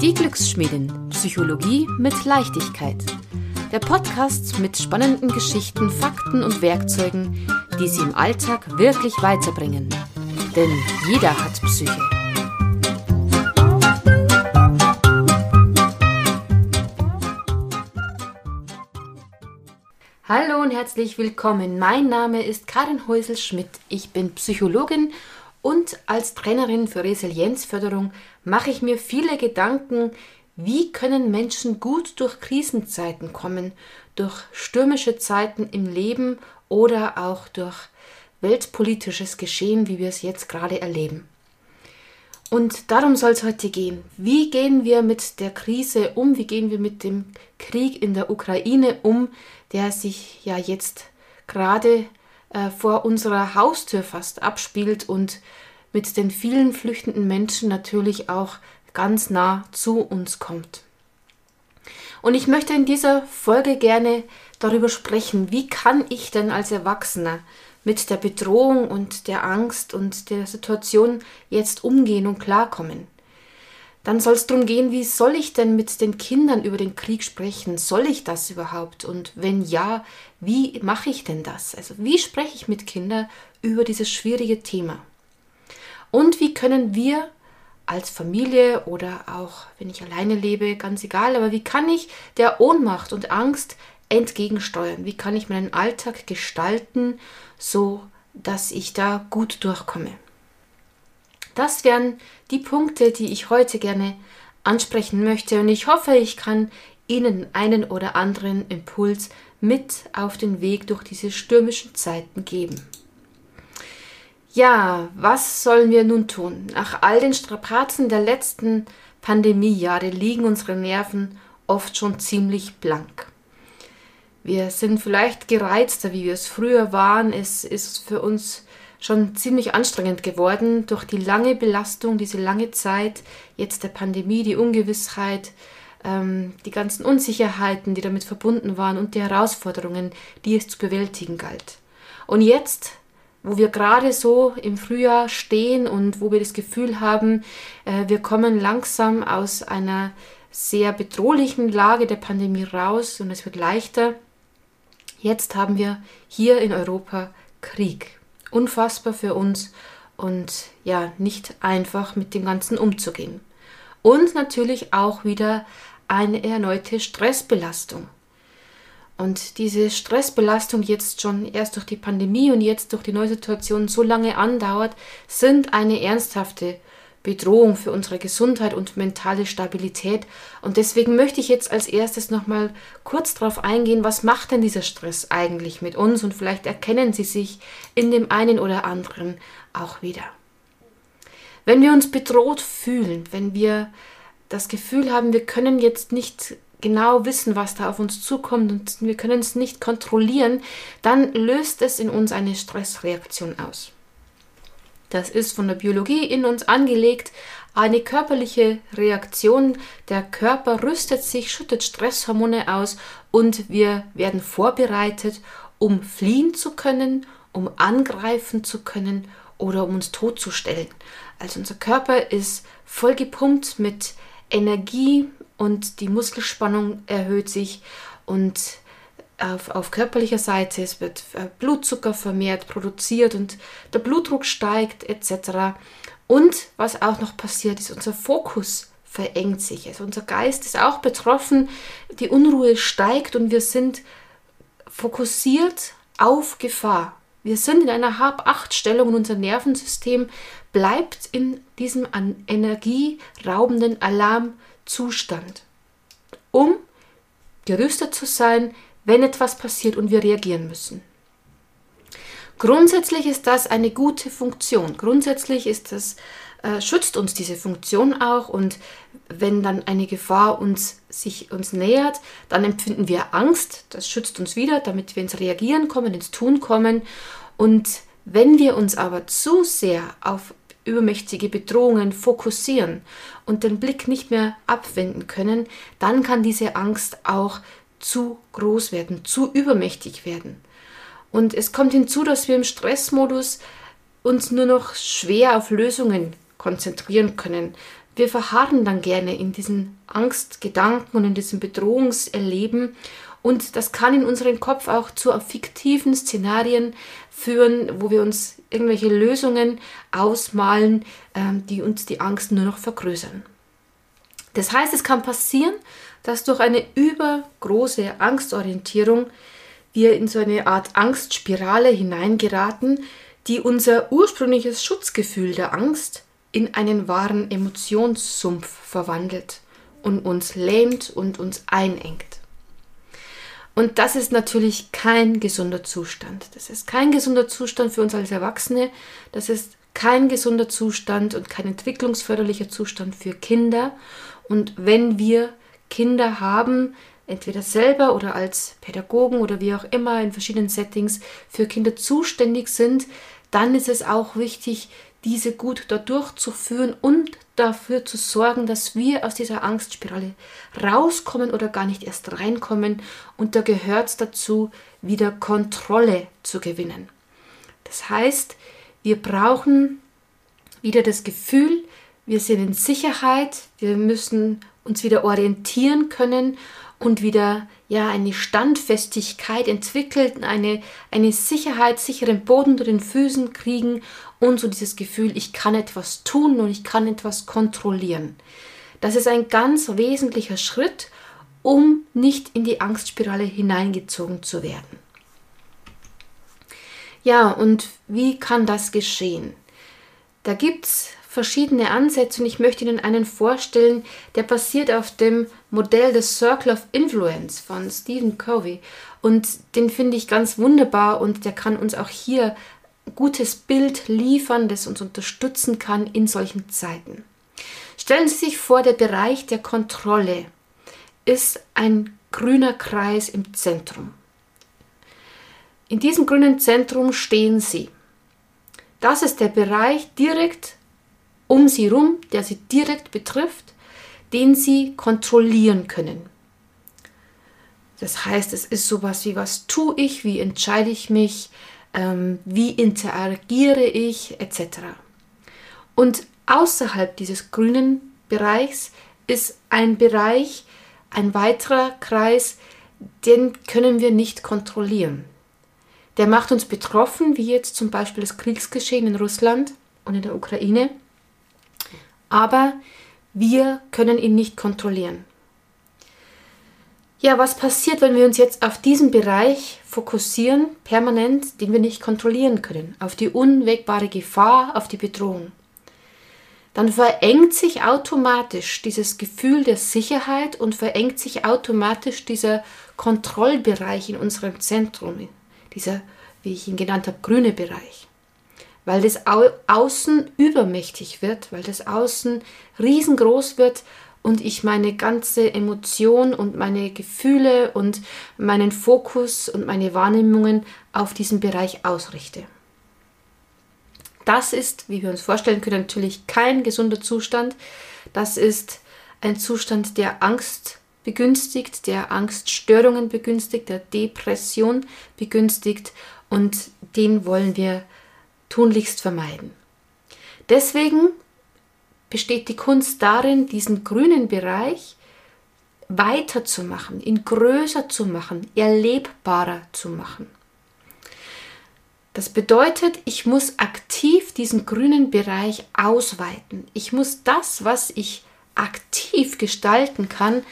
Die Glücksschmiedin. Psychologie mit Leichtigkeit. Der Podcast mit spannenden Geschichten, Fakten und Werkzeugen, die Sie im Alltag wirklich weiterbringen. Denn jeder hat Psyche. Hallo und herzlich willkommen. Mein Name ist Karin Häusel-Schmidt. Ich bin Psychologin und als Trainerin für Resilienzförderung mache ich mir viele Gedanken, wie können Menschen gut durch Krisenzeiten kommen, durch stürmische Zeiten im Leben oder auch durch weltpolitisches Geschehen, wie wir es jetzt gerade erleben. Und darum soll es heute gehen. Wie gehen wir mit der Krise um? Wie gehen wir mit dem Krieg in der Ukraine um, der sich ja jetzt gerade äh, vor unserer Haustür fast abspielt und mit den vielen flüchtenden Menschen natürlich auch ganz nah zu uns kommt. Und ich möchte in dieser Folge gerne darüber sprechen, wie kann ich denn als Erwachsener mit der Bedrohung und der Angst und der Situation jetzt umgehen und klarkommen. Dann soll es darum gehen, wie soll ich denn mit den Kindern über den Krieg sprechen? Soll ich das überhaupt? Und wenn ja, wie mache ich denn das? Also wie spreche ich mit Kindern über dieses schwierige Thema? Und wie können wir als Familie oder auch wenn ich alleine lebe, ganz egal, aber wie kann ich der Ohnmacht und Angst entgegensteuern? Wie kann ich meinen Alltag gestalten, so dass ich da gut durchkomme? Das wären die Punkte, die ich heute gerne ansprechen möchte und ich hoffe, ich kann Ihnen einen oder anderen Impuls mit auf den Weg durch diese stürmischen Zeiten geben. Ja, was sollen wir nun tun? Nach all den Strapazen der letzten Pandemiejahre liegen unsere Nerven oft schon ziemlich blank. Wir sind vielleicht gereizter, wie wir es früher waren. Es ist für uns schon ziemlich anstrengend geworden durch die lange Belastung, diese lange Zeit, jetzt der Pandemie, die Ungewissheit, ähm, die ganzen Unsicherheiten, die damit verbunden waren und die Herausforderungen, die es zu bewältigen galt. Und jetzt, wo wir gerade so im Frühjahr stehen und wo wir das Gefühl haben, äh, wir kommen langsam aus einer sehr bedrohlichen Lage der Pandemie raus und es wird leichter, jetzt haben wir hier in Europa Krieg unfassbar für uns und ja, nicht einfach mit dem Ganzen umzugehen. Und natürlich auch wieder eine erneute Stressbelastung. Und diese Stressbelastung jetzt schon erst durch die Pandemie und jetzt durch die neue Situation so lange andauert, sind eine ernsthafte Bedrohung für unsere Gesundheit und mentale Stabilität. Und deswegen möchte ich jetzt als erstes nochmal kurz darauf eingehen, was macht denn dieser Stress eigentlich mit uns? Und vielleicht erkennen Sie sich in dem einen oder anderen auch wieder. Wenn wir uns bedroht fühlen, wenn wir das Gefühl haben, wir können jetzt nicht genau wissen, was da auf uns zukommt und wir können es nicht kontrollieren, dann löst es in uns eine Stressreaktion aus. Das ist von der Biologie in uns angelegt, eine körperliche Reaktion. Der Körper rüstet sich, schüttet Stresshormone aus und wir werden vorbereitet, um fliehen zu können, um angreifen zu können oder um uns totzustellen. Also unser Körper ist voll gepumpt mit Energie und die Muskelspannung erhöht sich und auf, auf körperlicher Seite, es wird äh, Blutzucker vermehrt produziert und der Blutdruck steigt etc. Und was auch noch passiert ist, unser Fokus verengt sich. Also unser Geist ist auch betroffen, die Unruhe steigt und wir sind fokussiert auf Gefahr. Wir sind in einer Hab-Acht-Stellung und unser Nervensystem bleibt in diesem energieraubenden Alarmzustand, um gerüstet zu sein, wenn etwas passiert und wir reagieren müssen. Grundsätzlich ist das eine gute Funktion. Grundsätzlich ist das, äh, schützt uns diese Funktion auch und wenn dann eine Gefahr uns, sich uns nähert, dann empfinden wir Angst. Das schützt uns wieder, damit wir ins Reagieren kommen, ins Tun kommen. Und wenn wir uns aber zu sehr auf übermächtige Bedrohungen fokussieren und den Blick nicht mehr abwenden können, dann kann diese Angst auch zu groß werden, zu übermächtig werden. Und es kommt hinzu, dass wir im Stressmodus uns nur noch schwer auf Lösungen konzentrieren können. Wir verharren dann gerne in diesen Angstgedanken und in diesem Bedrohungserleben und das kann in unserem Kopf auch zu fiktiven Szenarien führen, wo wir uns irgendwelche Lösungen ausmalen, ähm, die uns die Angst nur noch vergrößern. Das heißt, es kann passieren, dass durch eine übergroße Angstorientierung wir in so eine Art Angstspirale hineingeraten, die unser ursprüngliches Schutzgefühl der Angst in einen wahren Emotionssumpf verwandelt und uns lähmt und uns einengt. Und das ist natürlich kein gesunder Zustand. Das ist kein gesunder Zustand für uns als Erwachsene. Das ist kein gesunder Zustand und kein entwicklungsförderlicher Zustand für Kinder. Und wenn wir Kinder haben, entweder selber oder als Pädagogen oder wie auch immer in verschiedenen Settings für Kinder zuständig sind, dann ist es auch wichtig, diese gut dort durchzuführen und dafür zu sorgen, dass wir aus dieser Angstspirale rauskommen oder gar nicht erst reinkommen. Und da gehört es dazu, wieder Kontrolle zu gewinnen. Das heißt, wir brauchen wieder das Gefühl, wir sind in Sicherheit, wir müssen uns wieder orientieren können und wieder ja eine Standfestigkeit entwickeln, eine, eine Sicherheit, sicheren Boden unter den Füßen kriegen und so dieses Gefühl, ich kann etwas tun und ich kann etwas kontrollieren. Das ist ein ganz wesentlicher Schritt, um nicht in die Angstspirale hineingezogen zu werden. Ja, und wie kann das geschehen? Da gibt es verschiedene Ansätze und ich möchte Ihnen einen vorstellen, der basiert auf dem Modell des Circle of Influence von Stephen Covey und den finde ich ganz wunderbar und der kann uns auch hier gutes Bild liefern, das uns unterstützen kann in solchen Zeiten. Stellen Sie sich vor, der Bereich der Kontrolle ist ein grüner Kreis im Zentrum. In diesem grünen Zentrum stehen Sie. Das ist der Bereich direkt um Sie herum, der Sie direkt betrifft, den Sie kontrollieren können. Das heißt, es ist sowas wie, was tue ich, wie entscheide ich mich, ähm, wie interagiere ich etc. Und außerhalb dieses grünen Bereichs ist ein Bereich, ein weiterer Kreis, den können wir nicht kontrollieren. Der macht uns betroffen, wie jetzt zum Beispiel das Kriegsgeschehen in Russland und in der Ukraine. Aber wir können ihn nicht kontrollieren. Ja, was passiert, wenn wir uns jetzt auf diesen Bereich fokussieren, permanent, den wir nicht kontrollieren können, auf die unwegbare Gefahr, auf die Bedrohung? Dann verengt sich automatisch dieses Gefühl der Sicherheit und verengt sich automatisch dieser Kontrollbereich in unserem Zentrum, dieser, wie ich ihn genannt habe, grüne Bereich. Weil das Au Außen übermächtig wird, weil das Außen riesengroß wird und ich meine ganze Emotion und meine Gefühle und meinen Fokus und meine Wahrnehmungen auf diesen Bereich ausrichte. Das ist, wie wir uns vorstellen können, natürlich kein gesunder Zustand. Das ist ein Zustand, der Angst begünstigt, der Angststörungen begünstigt, der Depression begünstigt und den wollen wir tunlichst vermeiden. Deswegen besteht die Kunst darin, diesen grünen Bereich weiterzumachen, ihn größer zu machen, erlebbarer zu machen. Das bedeutet, ich muss aktiv diesen grünen Bereich ausweiten. Ich muss das, was ich aktiv gestalten kann,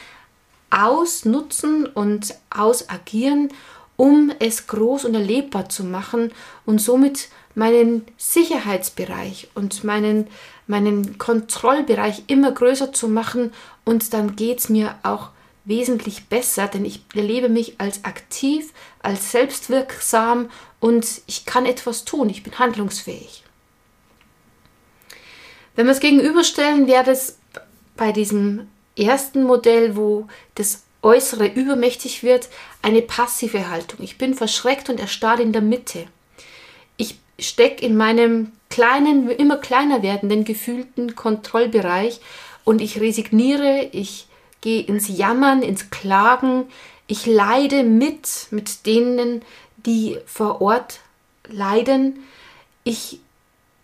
ausnutzen und ausagieren, um es groß und erlebbar zu machen und somit meinen Sicherheitsbereich und meinen, meinen Kontrollbereich immer größer zu machen und dann geht es mir auch wesentlich besser, denn ich erlebe mich als aktiv, als selbstwirksam und ich kann etwas tun, ich bin handlungsfähig. Wenn wir es gegenüberstellen, wäre das bei diesem ersten Modell, wo das Äußere übermächtig wird, eine passive Haltung. Ich bin verschreckt und erstarrt in der Mitte stecke in meinem kleinen, immer kleiner werdenden gefühlten Kontrollbereich und ich resigniere, ich gehe ins Jammern, ins Klagen, ich leide mit mit denen, die vor Ort leiden. Ich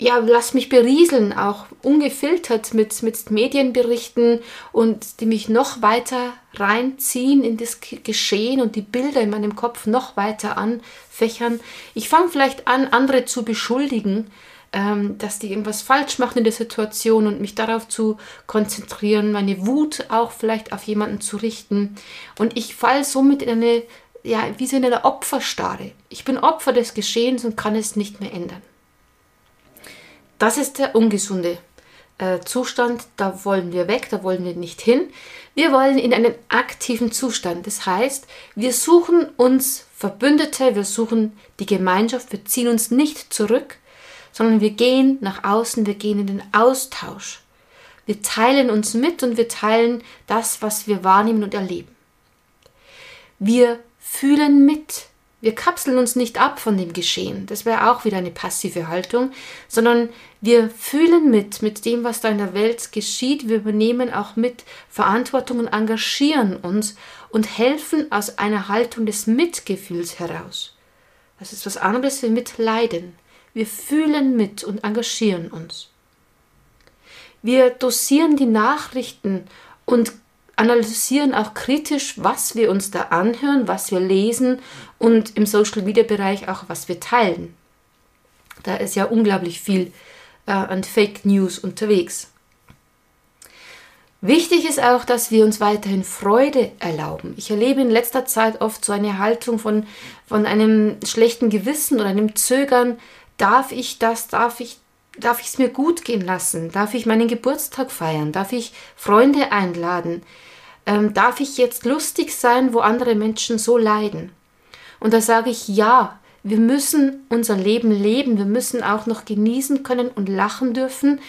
ja, lass mich berieseln, auch ungefiltert mit, mit Medienberichten und die mich noch weiter reinziehen in das Geschehen und die Bilder in meinem Kopf noch weiter anfächern. Ich fange vielleicht an, andere zu beschuldigen, ähm, dass die irgendwas falsch machen in der Situation und mich darauf zu konzentrieren, meine Wut auch vielleicht auf jemanden zu richten. Und ich falle somit in eine, ja, wie so in einer Opferstarre. Ich bin Opfer des Geschehens und kann es nicht mehr ändern. Das ist der ungesunde äh, Zustand, da wollen wir weg, da wollen wir nicht hin. Wir wollen in einen aktiven Zustand. Das heißt, wir suchen uns Verbündete, wir suchen die Gemeinschaft, wir ziehen uns nicht zurück, sondern wir gehen nach außen, wir gehen in den Austausch. Wir teilen uns mit und wir teilen das, was wir wahrnehmen und erleben. Wir fühlen mit. Wir kapseln uns nicht ab von dem Geschehen, das wäre auch wieder eine passive Haltung, sondern wir fühlen mit, mit dem, was da in der Welt geschieht. Wir übernehmen auch mit Verantwortung und engagieren uns und helfen aus einer Haltung des Mitgefühls heraus. Das ist was anderes wie mitleiden. Wir fühlen mit und engagieren uns. Wir dosieren die Nachrichten und analysieren auch kritisch, was wir uns da anhören, was wir lesen und im Social Media Bereich auch, was wir teilen. Da ist ja unglaublich viel äh, an Fake News unterwegs. Wichtig ist auch, dass wir uns weiterhin Freude erlauben. Ich erlebe in letzter Zeit oft so eine Haltung von, von einem schlechten Gewissen oder einem Zögern. Darf ich das? Darf ich darf ich es mir gut gehen lassen? Darf ich meinen Geburtstag feiern? Darf ich Freunde einladen? Ähm, darf ich jetzt lustig sein, wo andere Menschen so leiden? Und da sage ich ja, wir müssen unser Leben leben, wir müssen auch noch genießen können und lachen dürfen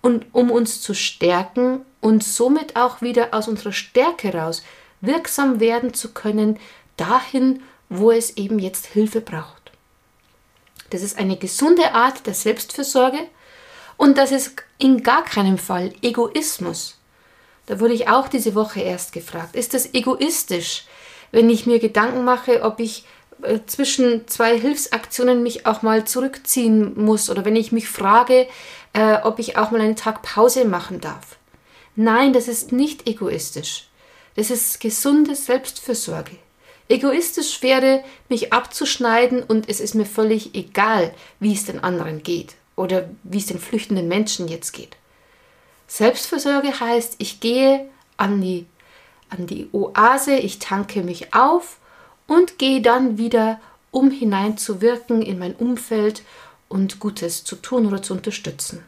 und um uns zu stärken und somit auch wieder aus unserer Stärke raus wirksam werden zu können, dahin, wo es eben jetzt Hilfe braucht. Das ist eine gesunde Art der Selbstfürsorge und das ist in gar keinem Fall Egoismus. Da wurde ich auch diese Woche erst gefragt. Ist das egoistisch, wenn ich mir Gedanken mache, ob ich äh, zwischen zwei Hilfsaktionen mich auch mal zurückziehen muss oder wenn ich mich frage, äh, ob ich auch mal einen Tag Pause machen darf? Nein, das ist nicht egoistisch. Das ist gesunde Selbstfürsorge. Egoistisch wäre, mich abzuschneiden und es ist mir völlig egal, wie es den anderen geht oder wie es den flüchtenden Menschen jetzt geht. Selbstversorge heißt, ich gehe an die, an die Oase, ich tanke mich auf und gehe dann wieder, um hineinzuwirken in mein Umfeld und Gutes zu tun oder zu unterstützen.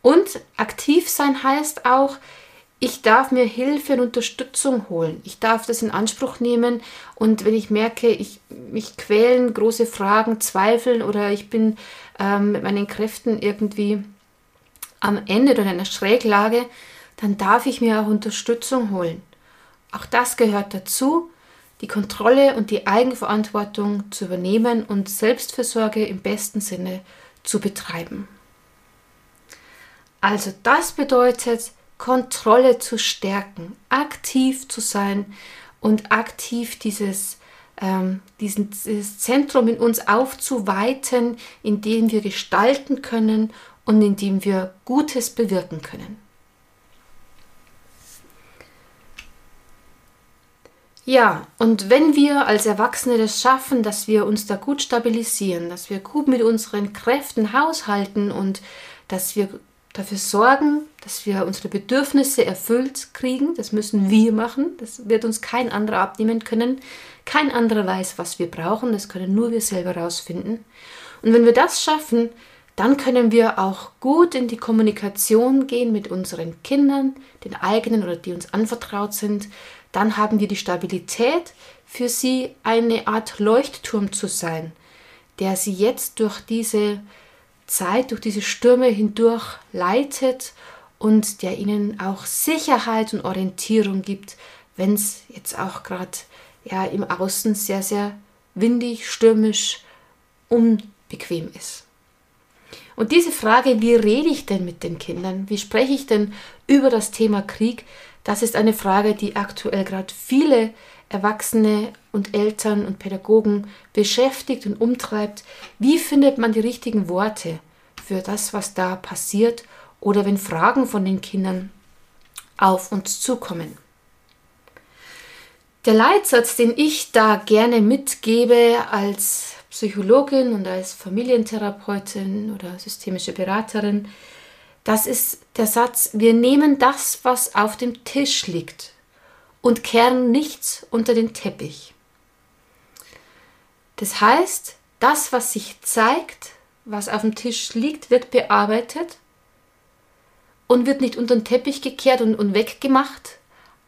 Und aktiv sein heißt auch, ich darf mir Hilfe und Unterstützung holen. Ich darf das in Anspruch nehmen und wenn ich merke, ich mich quälen große Fragen, Zweifeln oder ich bin ähm, mit meinen Kräften irgendwie am Ende oder in einer Schräglage, dann darf ich mir auch Unterstützung holen. Auch das gehört dazu, die Kontrolle und die Eigenverantwortung zu übernehmen und Selbstversorge im besten Sinne zu betreiben. Also das bedeutet, Kontrolle zu stärken, aktiv zu sein und aktiv dieses, ähm, diesen, dieses Zentrum in uns aufzuweiten, in dem wir gestalten können und in dem wir Gutes bewirken können. Ja, und wenn wir als Erwachsene das schaffen, dass wir uns da gut stabilisieren, dass wir gut mit unseren Kräften haushalten und dass wir dafür sorgen, dass wir unsere Bedürfnisse erfüllt kriegen. Das müssen wir machen. Das wird uns kein anderer abnehmen können. Kein anderer weiß, was wir brauchen. Das können nur wir selber herausfinden. Und wenn wir das schaffen, dann können wir auch gut in die Kommunikation gehen mit unseren Kindern, den eigenen oder die uns anvertraut sind. Dann haben wir die Stabilität, für sie eine Art Leuchtturm zu sein, der sie jetzt durch diese Zeit, durch diese Stürme hindurch leitet und der ihnen auch Sicherheit und Orientierung gibt, wenn es jetzt auch gerade ja, im Außen sehr, sehr windig, stürmisch, unbequem ist. Und diese Frage, wie rede ich denn mit den Kindern, wie spreche ich denn über das Thema Krieg, das ist eine Frage, die aktuell gerade viele Erwachsene und Eltern und Pädagogen beschäftigt und umtreibt. Wie findet man die richtigen Worte? für das, was da passiert oder wenn Fragen von den Kindern auf uns zukommen. Der Leitsatz, den ich da gerne mitgebe als Psychologin und als Familientherapeutin oder systemische Beraterin, das ist der Satz, wir nehmen das, was auf dem Tisch liegt und kehren nichts unter den Teppich. Das heißt, das, was sich zeigt, was auf dem Tisch liegt, wird bearbeitet und wird nicht unter den Teppich gekehrt und, und weggemacht.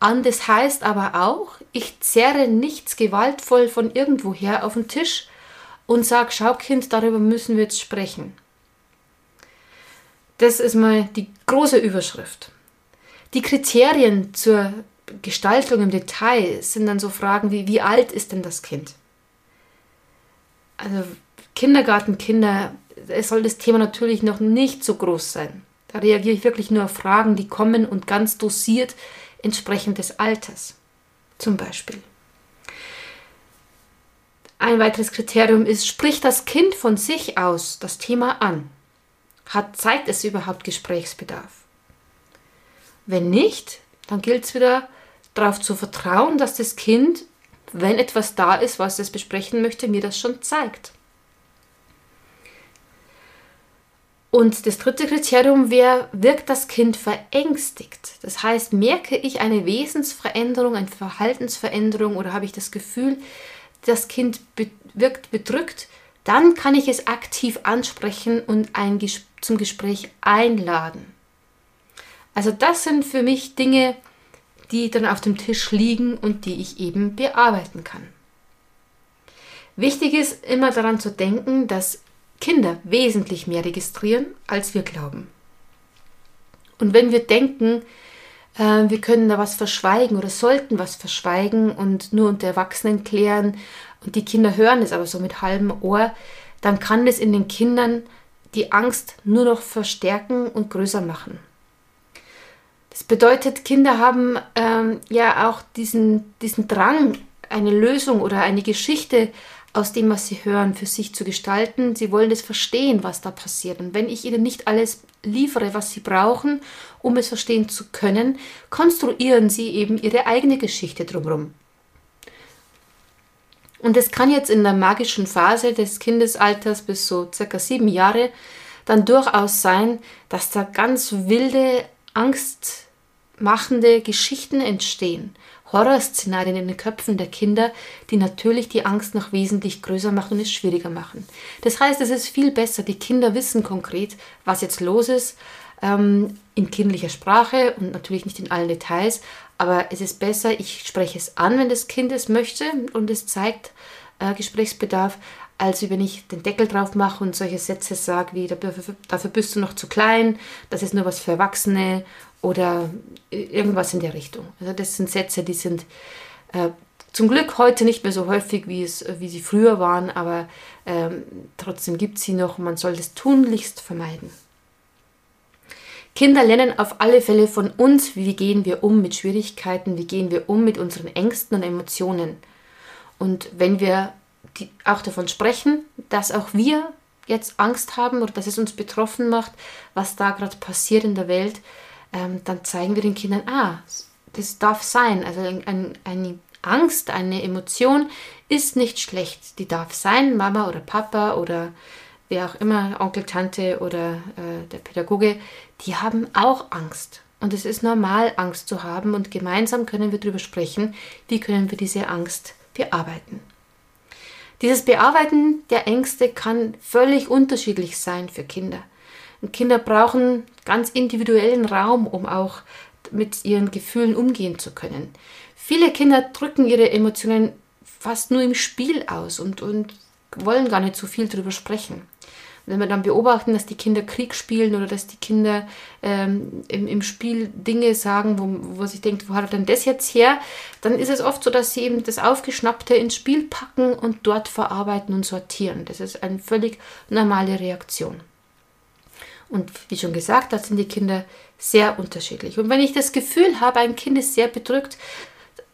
An das heißt aber auch, ich zerre nichts gewaltvoll von irgendwoher auf den Tisch und sage, schau Kind, darüber müssen wir jetzt sprechen. Das ist mal die große Überschrift. Die Kriterien zur Gestaltung im Detail sind dann so Fragen wie, wie alt ist denn das Kind? Also Kindergartenkinder, es soll das Thema natürlich noch nicht so groß sein. Da reagiere ich wirklich nur auf Fragen, die kommen und ganz dosiert entsprechend des Alters. Zum Beispiel. Ein weiteres Kriterium ist, spricht das Kind von sich aus das Thema an? Hat, zeigt es überhaupt Gesprächsbedarf? Wenn nicht, dann gilt es wieder darauf zu vertrauen, dass das Kind, wenn etwas da ist, was es besprechen möchte, mir das schon zeigt. Und das dritte Kriterium wäre, wirkt das Kind verängstigt? Das heißt, merke ich eine Wesensveränderung, eine Verhaltensveränderung oder habe ich das Gefühl, das Kind wirkt bedrückt, dann kann ich es aktiv ansprechen und ein zum Gespräch einladen. Also das sind für mich Dinge, die dann auf dem Tisch liegen und die ich eben bearbeiten kann. Wichtig ist immer daran zu denken, dass Kinder wesentlich mehr registrieren, als wir glauben. Und wenn wir denken, äh, wir können da was verschweigen oder sollten was verschweigen und nur unter Erwachsenen klären und die Kinder hören es aber so mit halbem Ohr, dann kann das in den Kindern die Angst nur noch verstärken und größer machen. Das bedeutet, Kinder haben ähm, ja auch diesen, diesen Drang, eine Lösung oder eine Geschichte aus dem, was sie hören, für sich zu gestalten. Sie wollen es verstehen, was da passiert. Und wenn ich ihnen nicht alles liefere, was sie brauchen, um es verstehen zu können, konstruieren sie eben ihre eigene Geschichte drumherum. Und es kann jetzt in der magischen Phase des Kindesalters bis so circa sieben Jahre dann durchaus sein, dass da ganz wilde, angstmachende Geschichten entstehen. Horrorszenarien in den Köpfen der Kinder, die natürlich die Angst noch wesentlich größer machen und es schwieriger machen. Das heißt, es ist viel besser, die Kinder wissen konkret, was jetzt los ist, ähm, in kindlicher Sprache und natürlich nicht in allen Details, aber es ist besser, ich spreche es an, wenn das Kind es möchte und es zeigt äh, Gesprächsbedarf, als wenn ich den Deckel drauf mache und solche Sätze sage wie, dafür, bist du noch zu klein, das ist nur was für Erwachsene oder irgendwas in der Richtung. Also das sind Sätze, die sind äh, zum Glück heute nicht mehr so häufig, wie, es, wie sie früher waren, aber ähm, trotzdem gibt es sie noch. Man soll das tunlichst vermeiden. Kinder lernen auf alle Fälle von uns, wie gehen wir um mit Schwierigkeiten, wie gehen wir um mit unseren Ängsten und Emotionen. Und wenn wir die, auch davon sprechen, dass auch wir jetzt Angst haben oder dass es uns betroffen macht, was da gerade passiert in der Welt, ähm, dann zeigen wir den Kindern, ah, das darf sein. Also ein, eine Angst, eine Emotion ist nicht schlecht. Die darf sein, Mama oder Papa oder wer auch immer, Onkel, Tante oder äh, der Pädagoge, die haben auch Angst. Und es ist normal, Angst zu haben und gemeinsam können wir darüber sprechen, wie können wir diese Angst bearbeiten. Dieses Bearbeiten der Ängste kann völlig unterschiedlich sein für Kinder. Und Kinder brauchen ganz individuellen Raum, um auch mit ihren Gefühlen umgehen zu können. Viele Kinder drücken ihre Emotionen fast nur im Spiel aus und, und wollen gar nicht so viel darüber sprechen. Wenn wir dann beobachten, dass die Kinder Krieg spielen oder dass die Kinder ähm, im, im Spiel Dinge sagen, wo, wo sich denkt, wo hat er denn das jetzt her, dann ist es oft so, dass sie eben das Aufgeschnappte ins Spiel packen und dort verarbeiten und sortieren. Das ist eine völlig normale Reaktion. Und wie schon gesagt, da sind die Kinder sehr unterschiedlich. Und wenn ich das Gefühl habe, ein Kind ist sehr bedrückt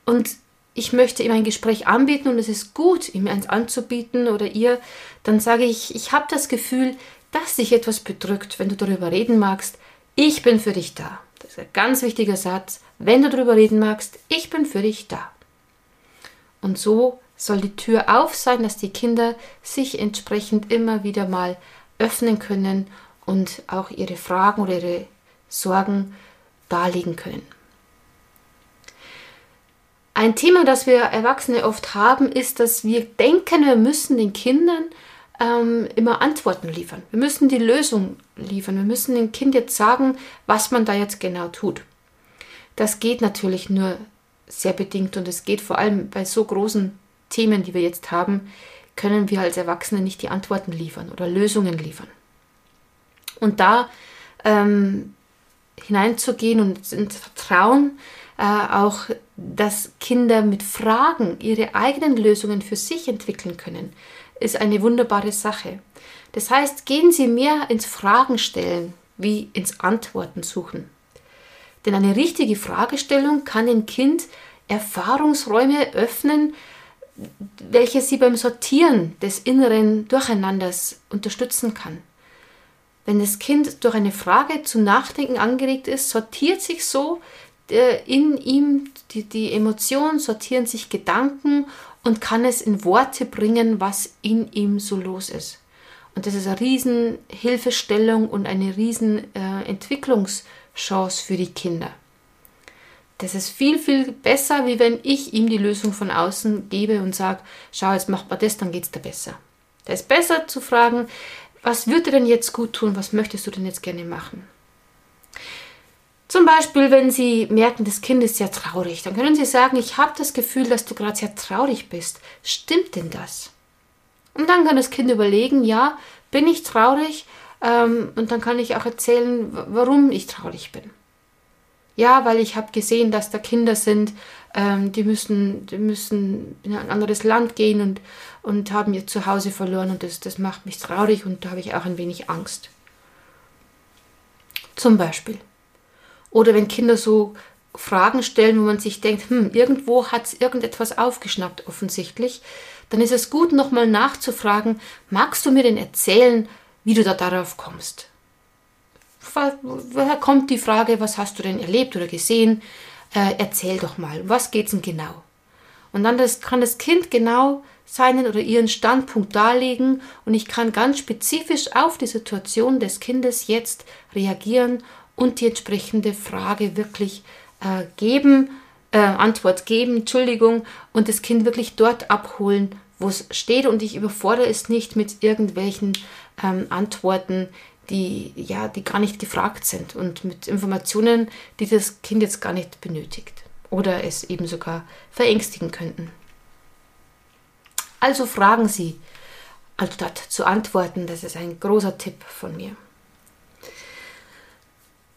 und ich möchte ihm ein Gespräch anbieten und es ist gut, ihm eins anzubieten oder ihr, dann sage ich, ich habe das Gefühl, dass dich etwas bedrückt, wenn du darüber reden magst, ich bin für dich da. Das ist ein ganz wichtiger Satz. Wenn du darüber reden magst, ich bin für dich da. Und so soll die Tür auf sein, dass die Kinder sich entsprechend immer wieder mal öffnen können und auch ihre Fragen oder ihre Sorgen darlegen können. Ein Thema, das wir Erwachsene oft haben, ist, dass wir denken, wir müssen den Kindern ähm, immer Antworten liefern. Wir müssen die Lösung liefern. Wir müssen dem Kind jetzt sagen, was man da jetzt genau tut. Das geht natürlich nur sehr bedingt und es geht vor allem bei so großen Themen, die wir jetzt haben, können wir als Erwachsene nicht die Antworten liefern oder Lösungen liefern. Und da ähm, hineinzugehen und ins Vertrauen, äh, auch, dass Kinder mit Fragen ihre eigenen Lösungen für sich entwickeln können, ist eine wunderbare Sache. Das heißt, gehen Sie mehr ins Fragen stellen wie ins Antworten suchen. Denn eine richtige Fragestellung kann dem Kind Erfahrungsräume öffnen, welche sie beim Sortieren des inneren Durcheinanders unterstützen kann. Wenn das Kind durch eine Frage zum Nachdenken angeregt ist, sortiert sich so in ihm die, die Emotionen, sortieren sich Gedanken und kann es in Worte bringen, was in ihm so los ist. Und das ist eine riesen Hilfestellung und eine riesen äh, Entwicklungschance für die Kinder. Das ist viel, viel besser, wie wenn ich ihm die Lösung von außen gebe und sage, schau, jetzt macht man das, dann geht es dir besser. Da ist besser zu fragen, was würde denn jetzt gut tun, was möchtest du denn jetzt gerne machen? Zum Beispiel, wenn Sie merken, das Kind ist sehr traurig, dann können Sie sagen, ich habe das Gefühl, dass du gerade sehr traurig bist. Stimmt denn das? Und dann kann das Kind überlegen, ja, bin ich traurig? Ähm, und dann kann ich auch erzählen, warum ich traurig bin. Ja, weil ich habe gesehen, dass da Kinder sind, ähm, die, müssen, die müssen in ein anderes Land gehen und, und haben ihr Zuhause verloren und das, das macht mich traurig und da habe ich auch ein wenig Angst. Zum Beispiel. Oder wenn Kinder so Fragen stellen, wo man sich denkt, hm, irgendwo hat es irgendetwas aufgeschnappt offensichtlich, dann ist es gut, nochmal nachzufragen, magst du mir denn erzählen, wie du da darauf kommst? Woher kommt die Frage, was hast du denn erlebt oder gesehen? Äh, erzähl doch mal, was geht's denn genau? Und dann das, kann das Kind genau seinen oder ihren Standpunkt darlegen und ich kann ganz spezifisch auf die Situation des Kindes jetzt reagieren und die entsprechende Frage wirklich äh, geben, äh, Antwort geben, Entschuldigung, und das Kind wirklich dort abholen, wo es steht. Und ich überfordere es nicht mit irgendwelchen ähm, Antworten, die, ja, die gar nicht gefragt sind und mit Informationen, die das Kind jetzt gar nicht benötigt oder es eben sogar verängstigen könnten. Also fragen Sie, anstatt zu antworten, das ist ein großer Tipp von mir.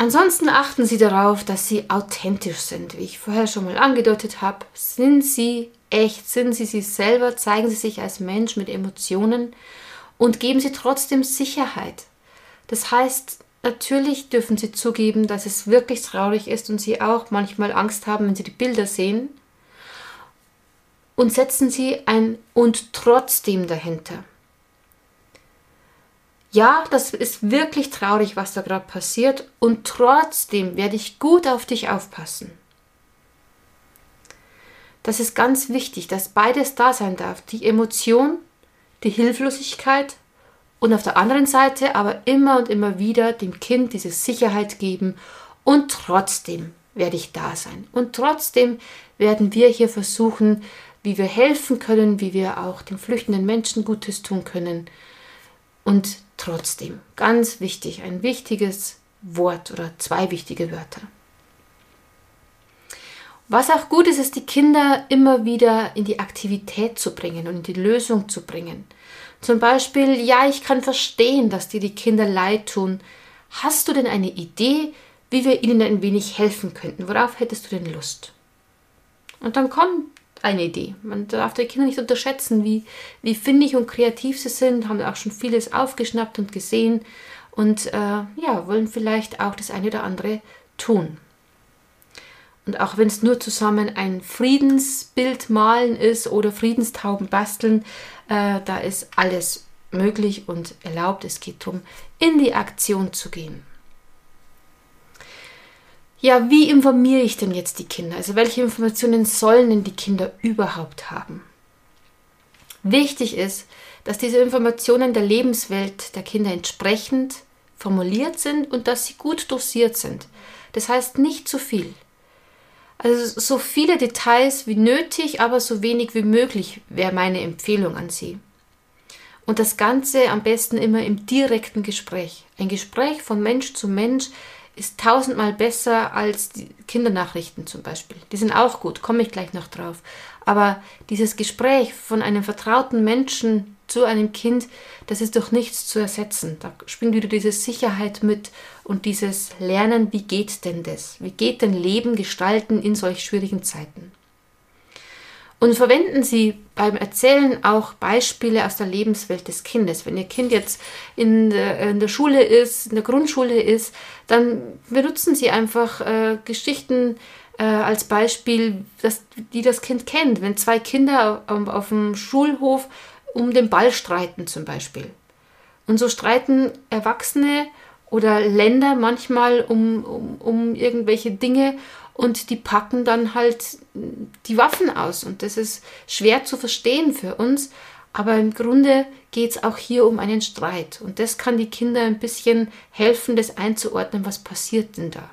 Ansonsten achten Sie darauf, dass Sie authentisch sind, wie ich vorher schon mal angedeutet habe. Sind Sie echt, sind Sie sich selber, zeigen Sie sich als Mensch mit Emotionen und geben Sie trotzdem Sicherheit. Das heißt, natürlich dürfen Sie zugeben, dass es wirklich traurig ist und Sie auch manchmal Angst haben, wenn Sie die Bilder sehen. Und setzen Sie ein und trotzdem dahinter ja, das ist wirklich traurig, was da gerade passiert und trotzdem werde ich gut auf dich aufpassen. Das ist ganz wichtig, dass beides da sein darf. Die Emotion, die Hilflosigkeit und auf der anderen Seite aber immer und immer wieder dem Kind diese Sicherheit geben und trotzdem werde ich da sein. Und trotzdem werden wir hier versuchen, wie wir helfen können, wie wir auch den flüchtenden Menschen Gutes tun können. Und trotzdem. Ganz wichtig, ein wichtiges Wort oder zwei wichtige Wörter. Was auch gut ist, ist die Kinder immer wieder in die Aktivität zu bringen und in die Lösung zu bringen. Zum Beispiel, ja, ich kann verstehen, dass dir die Kinder leid tun. Hast du denn eine Idee, wie wir ihnen ein wenig helfen könnten? Worauf hättest du denn Lust? Und dann kommt eine Idee. Man darf die Kinder nicht unterschätzen, wie, wie findig und kreativ sie sind, haben auch schon vieles aufgeschnappt und gesehen und äh, ja, wollen vielleicht auch das eine oder andere tun. Und auch wenn es nur zusammen ein Friedensbild malen ist oder Friedenstauben basteln, äh, da ist alles möglich und erlaubt. Es geht darum, in die Aktion zu gehen. Ja, wie informiere ich denn jetzt die Kinder? Also welche Informationen sollen denn die Kinder überhaupt haben? Wichtig ist, dass diese Informationen der Lebenswelt der Kinder entsprechend formuliert sind und dass sie gut dosiert sind. Das heißt nicht zu viel. Also so viele Details wie nötig, aber so wenig wie möglich wäre meine Empfehlung an Sie. Und das Ganze am besten immer im direkten Gespräch. Ein Gespräch von Mensch zu Mensch ist tausendmal besser als die Kindernachrichten zum Beispiel. Die sind auch gut, komme ich gleich noch drauf. Aber dieses Gespräch von einem vertrauten Menschen zu einem Kind, das ist durch nichts zu ersetzen. Da springt wieder diese Sicherheit mit und dieses Lernen, wie geht denn das? Wie geht denn Leben gestalten in solch schwierigen Zeiten? Und verwenden Sie beim Erzählen auch Beispiele aus der Lebenswelt des Kindes. Wenn Ihr Kind jetzt in der, in der Schule ist, in der Grundschule ist, dann benutzen Sie einfach äh, Geschichten äh, als Beispiel, dass, die das Kind kennt. Wenn zwei Kinder auf, auf dem Schulhof um den Ball streiten zum Beispiel. Und so streiten Erwachsene oder Länder manchmal um, um, um irgendwelche Dinge und die packen dann halt die Waffen aus. Und das ist schwer zu verstehen für uns. Aber im Grunde geht es auch hier um einen Streit. Und das kann die Kinder ein bisschen helfen, das einzuordnen, was passiert denn da.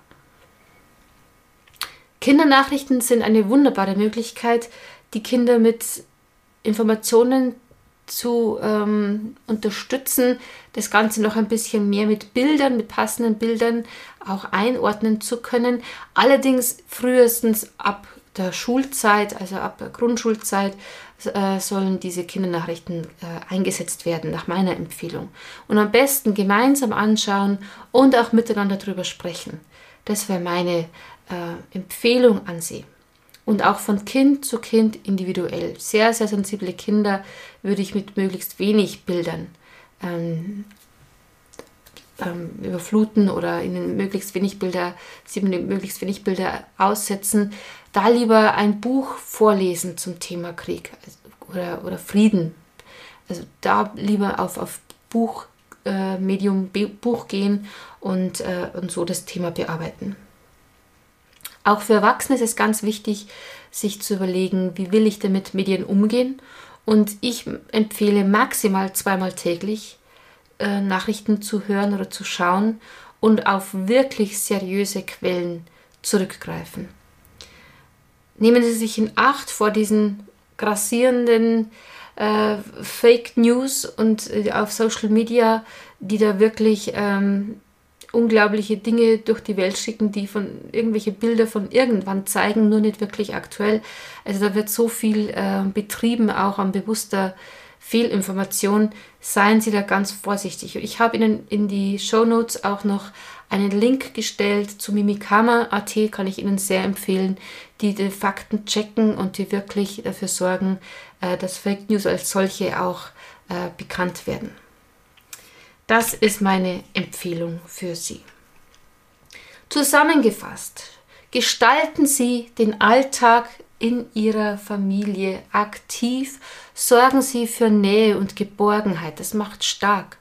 Kindernachrichten sind eine wunderbare Möglichkeit, die Kinder mit Informationen zu ähm, unterstützen, das Ganze noch ein bisschen mehr mit Bildern, mit passenden Bildern auch einordnen zu können. Allerdings frühestens ab der Schulzeit, also ab der Grundschulzeit, äh, sollen diese Kindernachrichten äh, eingesetzt werden, nach meiner Empfehlung. Und am besten gemeinsam anschauen und auch miteinander darüber sprechen. Das wäre meine äh, Empfehlung an Sie und auch von Kind zu Kind individuell. Sehr, sehr sensible Kinder würde ich mit möglichst wenig Bildern ähm, ähm, überfluten oder ihnen möglichst wenig Bilder, sie möglichst wenig Bilder aussetzen. Da lieber ein Buch vorlesen zum Thema Krieg oder, oder Frieden. Also da lieber auf, auf Buch, äh, Buch gehen und, äh, und so das Thema bearbeiten. Auch für Erwachsene ist es ganz wichtig, sich zu überlegen, wie will ich denn mit Medien umgehen. Und ich empfehle maximal zweimal täglich äh, Nachrichten zu hören oder zu schauen und auf wirklich seriöse Quellen zurückgreifen. Nehmen Sie sich in Acht vor diesen grassierenden äh, Fake News und äh, auf Social Media, die da wirklich ähm, unglaubliche Dinge durch die Welt schicken, die von irgendwelche Bilder von irgendwann zeigen, nur nicht wirklich aktuell. Also da wird so viel äh, betrieben, auch an bewusster Fehlinformation. Seien Sie da ganz vorsichtig. Ich habe Ihnen in die Show Notes auch noch einen Link gestellt zu Mimikama.at, kann ich Ihnen sehr empfehlen, die die Fakten checken und die wirklich dafür sorgen, äh, dass Fake News als solche auch äh, bekannt werden. Das ist meine Empfehlung für Sie. Zusammengefasst, gestalten Sie den Alltag in Ihrer Familie aktiv, sorgen Sie für Nähe und Geborgenheit. Das macht stark.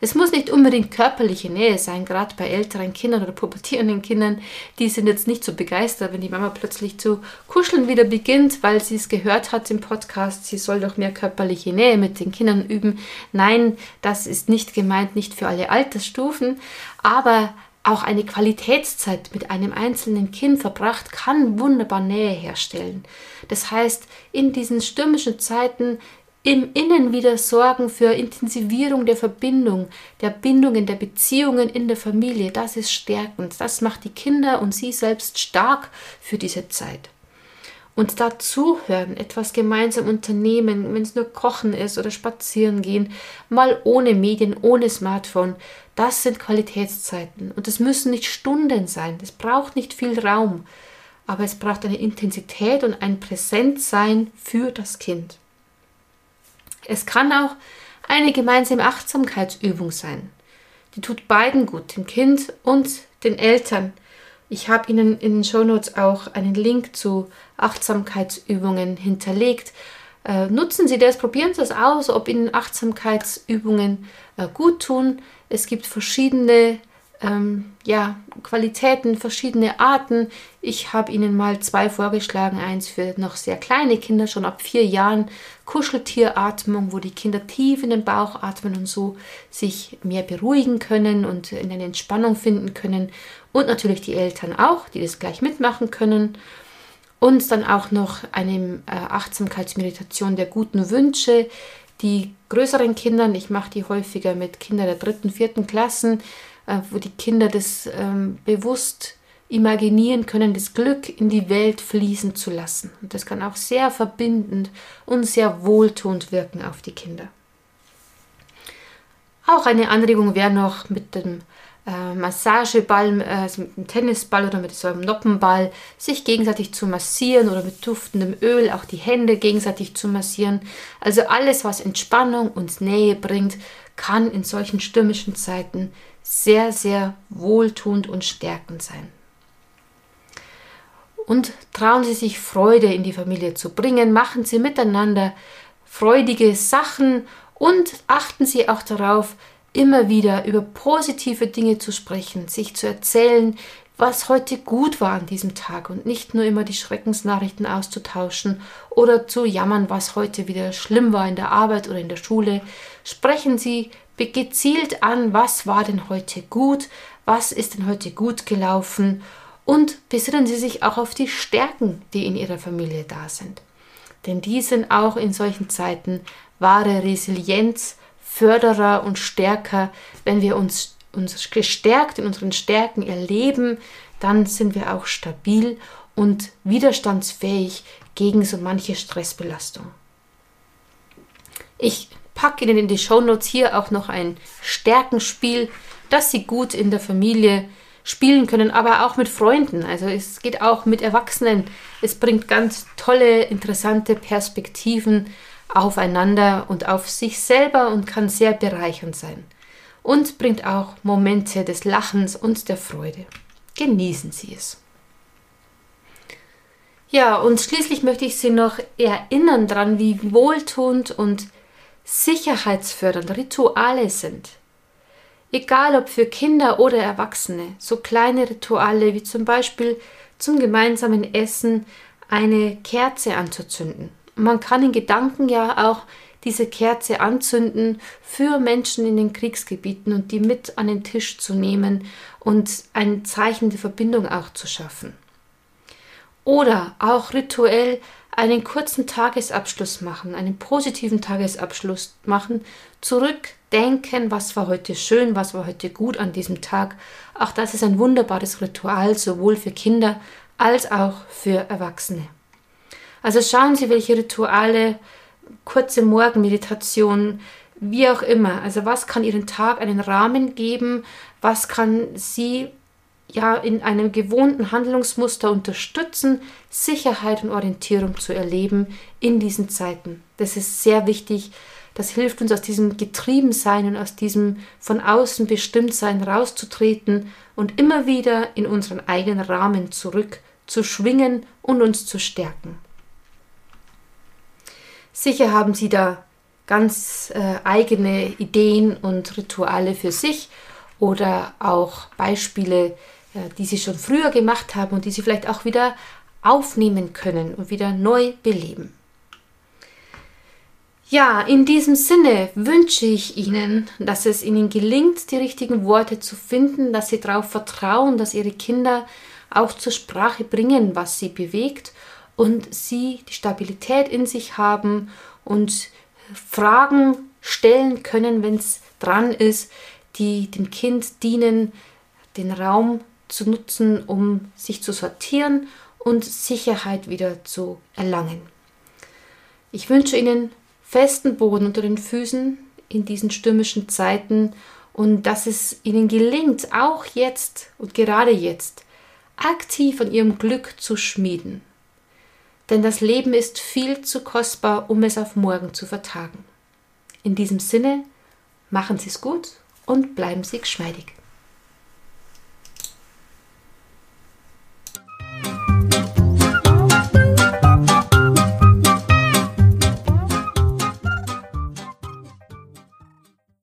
Es muss nicht unbedingt körperliche Nähe sein, gerade bei älteren Kindern oder pubertierenden Kindern. Die sind jetzt nicht so begeistert, wenn die Mama plötzlich zu kuscheln wieder beginnt, weil sie es gehört hat im Podcast, sie soll doch mehr körperliche Nähe mit den Kindern üben. Nein, das ist nicht gemeint, nicht für alle Altersstufen, aber auch eine Qualitätszeit mit einem einzelnen Kind verbracht kann wunderbar Nähe herstellen. Das heißt, in diesen stürmischen Zeiten im Innen wieder sorgen für Intensivierung der Verbindung, der Bindungen, der Beziehungen in der Familie. Das ist stärkend. Das macht die Kinder und sie selbst stark für diese Zeit. Und dazuhören, etwas gemeinsam unternehmen, wenn es nur Kochen ist oder spazieren gehen, mal ohne Medien, ohne Smartphone, das sind Qualitätszeiten. Und es müssen nicht Stunden sein, es braucht nicht viel Raum, aber es braucht eine Intensität und ein Präsentsein für das Kind. Es kann auch eine gemeinsame Achtsamkeitsübung sein. Die tut beiden gut, dem Kind und den Eltern. Ich habe Ihnen in den Shownotes auch einen Link zu Achtsamkeitsübungen hinterlegt. Äh, nutzen Sie das, probieren Sie das aus, ob Ihnen Achtsamkeitsübungen äh, gut tun. Es gibt verschiedene ähm, ja, Qualitäten, verschiedene Arten. Ich habe Ihnen mal zwei vorgeschlagen. Eins für noch sehr kleine Kinder, schon ab vier Jahren, Kuscheltieratmung, wo die Kinder tief in den Bauch atmen und so sich mehr beruhigen können und in eine Entspannung finden können. Und natürlich die Eltern auch, die das gleich mitmachen können. Und dann auch noch eine äh, Achtsamkeitsmeditation der guten Wünsche. Die größeren Kindern, ich mache die häufiger mit Kindern der dritten, vierten Klassen, äh, wo die Kinder das ähm, bewusst imaginieren können, das Glück in die Welt fließen zu lassen. Und das kann auch sehr verbindend und sehr wohltuend wirken auf die Kinder. Auch eine Anregung wäre noch mit dem äh, Massageball, äh, also mit einem Tennisball oder mit so einem Noppenball, sich gegenseitig zu massieren oder mit duftendem Öl auch die Hände gegenseitig zu massieren. Also alles, was Entspannung und Nähe bringt, kann in solchen stürmischen Zeiten sehr, sehr wohltuend und stärkend sein. Und trauen Sie sich Freude in die Familie zu bringen, machen Sie miteinander freudige Sachen und achten Sie auch darauf, immer wieder über positive Dinge zu sprechen, sich zu erzählen, was heute gut war an diesem Tag und nicht nur immer die Schreckensnachrichten auszutauschen oder zu jammern, was heute wieder schlimm war in der Arbeit oder in der Schule. Sprechen Sie gezielt an, was war denn heute gut, was ist denn heute gut gelaufen und besinnen Sie sich auch auf die Stärken, die in Ihrer Familie da sind. Denn die sind auch in solchen Zeiten wahre Resilienz, Förderer und Stärker. Wenn wir uns, uns gestärkt in unseren Stärken erleben, dann sind wir auch stabil und widerstandsfähig gegen so manche Stressbelastung. Ich packe Ihnen in die Shownotes hier auch noch ein Stärkenspiel, das Sie gut in der Familie spielen können, aber auch mit Freunden. Also es geht auch mit Erwachsenen. Es bringt ganz tolle, interessante Perspektiven aufeinander und auf sich selber und kann sehr bereichernd sein. Und bringt auch Momente des Lachens und der Freude. Genießen Sie es. Ja, und schließlich möchte ich Sie noch erinnern daran, wie wohltuend und sicherheitsfördernd Rituale sind. Egal ob für Kinder oder Erwachsene, so kleine Rituale wie zum Beispiel zum gemeinsamen Essen eine Kerze anzuzünden. Man kann in Gedanken ja auch diese Kerze anzünden für Menschen in den Kriegsgebieten und die mit an den Tisch zu nehmen und ein Zeichen der Verbindung auch zu schaffen. Oder auch rituell einen kurzen Tagesabschluss machen, einen positiven Tagesabschluss machen, zurückdenken, was war heute schön, was war heute gut an diesem Tag. Auch das ist ein wunderbares Ritual, sowohl für Kinder als auch für Erwachsene. Also schauen Sie, welche Rituale, kurze Morgenmeditation, wie auch immer. Also was kann Ihren Tag einen Rahmen geben? Was kann Sie ja in einem gewohnten Handlungsmuster unterstützen, Sicherheit und Orientierung zu erleben in diesen Zeiten. Das ist sehr wichtig. Das hilft uns aus diesem Getriebensein und aus diesem von außen Bestimmtsein rauszutreten und immer wieder in unseren eigenen Rahmen zurück zu schwingen und uns zu stärken. Sicher haben Sie da ganz äh, eigene Ideen und Rituale für sich oder auch Beispiele, äh, die sie schon früher gemacht haben und die sie vielleicht auch wieder aufnehmen können und wieder neu beleben. Ja, in diesem Sinne wünsche ich Ihnen, dass es Ihnen gelingt, die richtigen Worte zu finden, dass Sie darauf vertrauen, dass Ihre Kinder auch zur Sprache bringen, was sie bewegt und Sie die Stabilität in sich haben und Fragen stellen können, wenn es dran ist, die dem Kind dienen, den Raum zu nutzen, um sich zu sortieren und Sicherheit wieder zu erlangen. Ich wünsche Ihnen festen Boden unter den Füßen in diesen stürmischen Zeiten und dass es Ihnen gelingt, auch jetzt und gerade jetzt aktiv an Ihrem Glück zu schmieden. Denn das Leben ist viel zu kostbar, um es auf morgen zu vertagen. In diesem Sinne, machen Sie es gut und bleiben Sie geschmeidig.